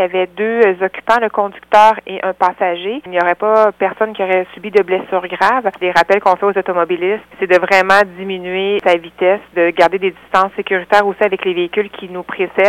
Il y avait deux euh, occupants, le conducteur et un passager. Il n'y aurait pas personne qui aurait subi de blessures graves. Les rappels qu'on fait aux automobilistes, c'est de vraiment diminuer sa vitesse, de garder des distances sécuritaires aussi avec les véhicules qui nous précèdent.